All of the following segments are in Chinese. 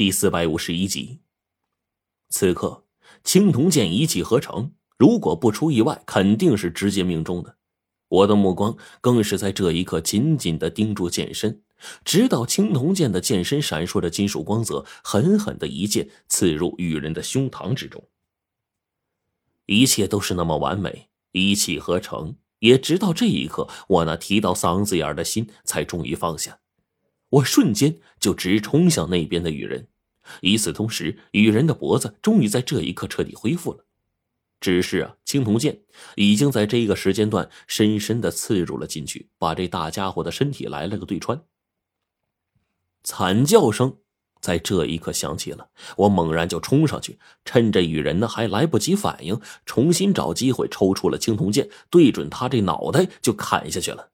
第四百五十一集。此刻，青铜剑一气呵成，如果不出意外，肯定是直接命中的。我的目光更是在这一刻紧紧的盯住剑身，直到青铜剑的剑身闪烁着金属光泽，狠狠的一剑刺入羽人的胸膛之中。一切都是那么完美，一气呵成。也直到这一刻，我那提到嗓子眼的心才终于放下。我瞬间就直冲向那边的雨人，与此同时，雨人的脖子终于在这一刻彻底恢复了。只是啊，青铜剑已经在这个时间段深深的刺入了进去，把这大家伙的身体来了个对穿。惨叫声。在这一刻响起了，我猛然就冲上去，趁着雨人呢还来不及反应，重新找机会抽出了青铜剑，对准他这脑袋就砍下去了。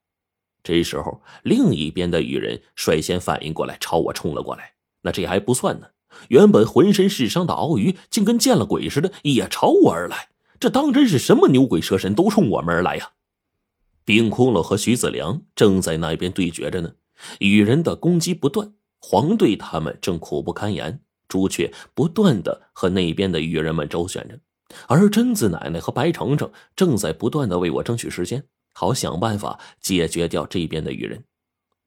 这时候，另一边的羽人率先反应过来，朝我冲了过来。那这还不算呢，原本浑身是伤的鳌鱼竟跟见了鬼似的，也朝我而来。这当真是什么牛鬼蛇神都冲我们而来呀！冰窟窿和徐子良正在那边对决着呢，羽人的攻击不断。黄队他们正苦不堪言，朱雀不断的和那边的羽人们周旋着，而贞子奶奶和白程程正在不断的为我争取时间，好想办法解决掉这边的鱼人。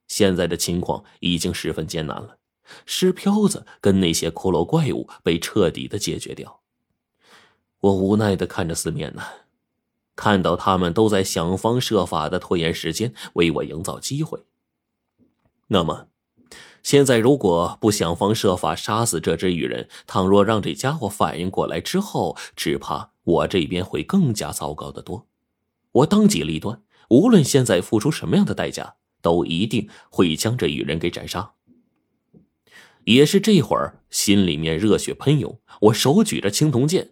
现在的情况已经十分艰难了，尸漂子跟那些骷髅怪物被彻底的解决掉。我无奈的看着四面呢，看到他们都在想方设法的拖延时间，为我营造机会。那么。现在如果不想方设法杀死这只鱼人，倘若让这家伙反应过来之后，只怕我这边会更加糟糕的多。我当机立断，无论现在付出什么样的代价，都一定会将这羽人给斩杀。也是这会儿，心里面热血喷涌，我手举着青铜剑，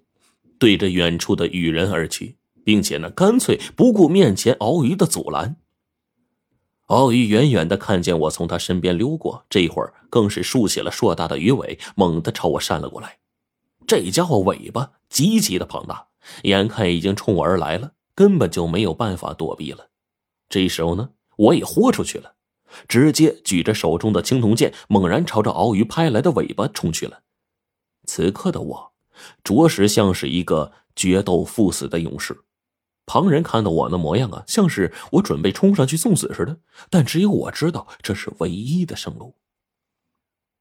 对着远处的羽人而去，并且呢，干脆不顾面前鳌鱼的阻拦。鳌鱼远远的看见我从他身边溜过，这会儿更是竖起了硕大的鱼尾，猛地朝我扇了过来。这家伙尾巴极其的庞大，眼看已经冲我而来了，根本就没有办法躲避了。这时候呢，我也豁出去了，直接举着手中的青铜剑，猛然朝着鳌鱼拍来的尾巴冲去了。此刻的我，着实像是一个决斗赴死的勇士。旁人看到我那模样啊，像是我准备冲上去送死似的。但只有我知道，这是唯一的生路。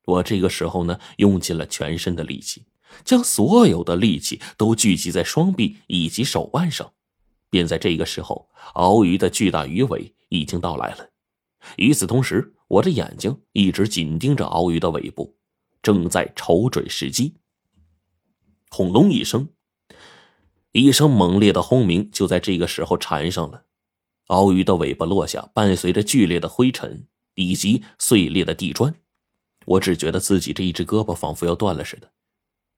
我这个时候呢，用尽了全身的力气，将所有的力气都聚集在双臂以及手腕上。便在这个时候，鳌鱼的巨大鱼尾已经到来了。与此同时，我的眼睛一直紧盯着鳌鱼的尾部，正在瞅准时机。轰隆一声。一声猛烈的轰鸣就在这个时候缠上了，鳌鱼的尾巴落下，伴随着剧烈的灰尘以及碎裂的地砖，我只觉得自己这一只胳膊仿佛要断了似的，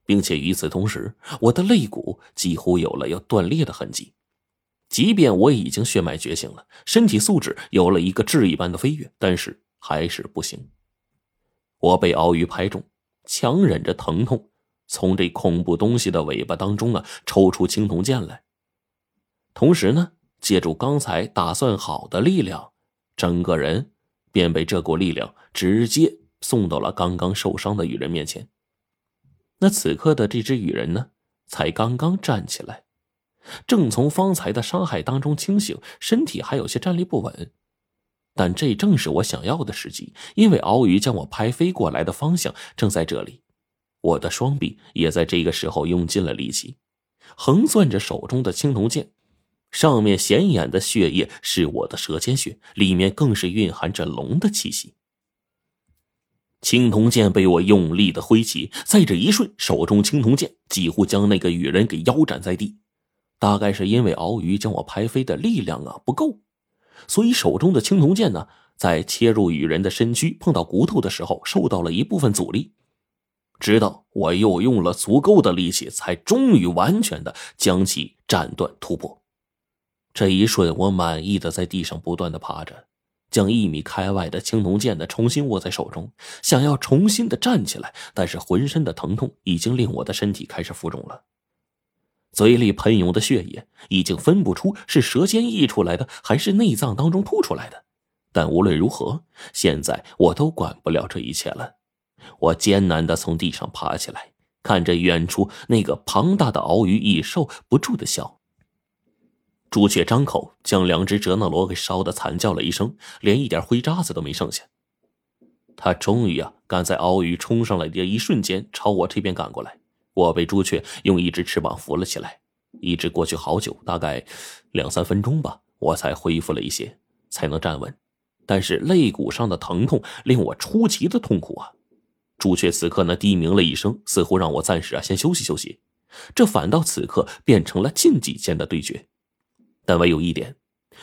并且与此同时，我的肋骨几乎有了要断裂的痕迹。即便我已经血脉觉醒了，身体素质有了一个质一般的飞跃，但是还是不行。我被鳌鱼拍中，强忍着疼痛。从这恐怖东西的尾巴当中啊，抽出青铜剑来，同时呢，借助刚才打算好的力量，整个人便被这股力量直接送到了刚刚受伤的羽人面前。那此刻的这只羽人呢，才刚刚站起来，正从方才的伤害当中清醒，身体还有些站立不稳。但这正是我想要的时机，因为鳌鱼将我拍飞过来的方向正在这里。我的双臂也在这个时候用尽了力气，横攥着手中的青铜剑，上面显眼的血液是我的舌尖血，里面更是蕴含着龙的气息。青铜剑被我用力的挥起，在这一瞬，手中青铜剑几乎将那个羽人给腰斩在地。大概是因为鳌鱼将我拍飞的力量啊不够，所以手中的青铜剑呢，在切入羽人的身躯碰到骨头的时候，受到了一部分阻力。直到我又用了足够的力气，才终于完全的将其斩断突破。这一瞬，我满意的在地上不断的爬着，将一米开外的青铜剑呢重新握在手中，想要重新的站起来，但是浑身的疼痛已经令我的身体开始浮肿了，嘴里喷涌的血液已经分不出是舌尖溢出来的还是内脏当中吐出来的。但无论如何，现在我都管不了这一切了。我艰难的从地上爬起来，看着远处那个庞大的鳌鱼，一受不住的笑。朱雀张口将两只折那罗给烧得惨叫了一声，连一点灰渣子都没剩下。他终于啊，赶在鳌鱼冲上来的一瞬间朝我这边赶过来。我被朱雀用一只翅膀扶了起来，一直过去好久，大概两三分钟吧，我才恢复了一些，才能站稳。但是肋骨上的疼痛令我出奇的痛苦啊！朱雀此刻呢低鸣了一声，似乎让我暂时啊先休息休息。这反倒此刻变成了近几间的对决。但唯有一点，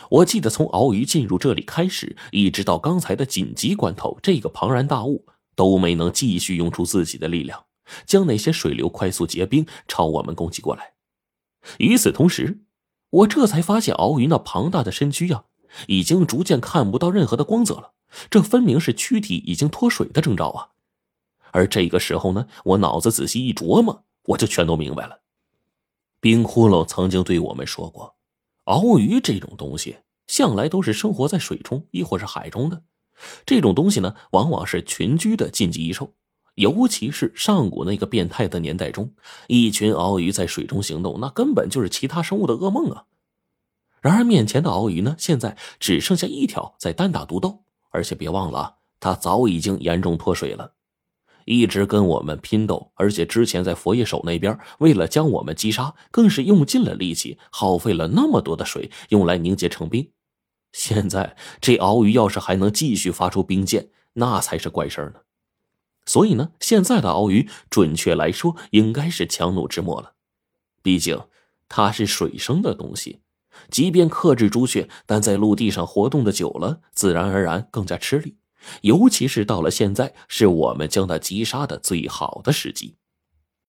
我记得从鳌鱼进入这里开始，一直到刚才的紧急关头，这个庞然大物都没能继续用出自己的力量，将那些水流快速结冰，朝我们攻击过来。与此同时，我这才发现鳌鱼那庞大的身躯呀。已经逐渐看不到任何的光泽了，这分明是躯体已经脱水的征兆啊！而这个时候呢，我脑子仔细一琢磨，我就全都明白了。冰窟窿曾经对我们说过，鳌鱼这种东西向来都是生活在水中，亦或是海中的。这种东西呢，往往是群居的禁忌异兽，尤其是上古那个变态的年代中，一群鳌鱼在水中行动，那根本就是其他生物的噩梦啊！然而，面前的鳌鱼呢？现在只剩下一条在单打独斗，而且别忘了，它早已经严重脱水了，一直跟我们拼斗。而且之前在佛爷手那边，为了将我们击杀，更是用尽了力气，耗费了那么多的水，用来凝结成冰。现在这鳌鱼要是还能继续发出冰箭，那才是怪事呢。所以呢，现在的鳌鱼，准确来说，应该是强弩之末了。毕竟它是水生的东西。即便克制朱雀，但在陆地上活动的久了，自然而然更加吃力。尤其是到了现在，是我们将它击杀的最好的时机。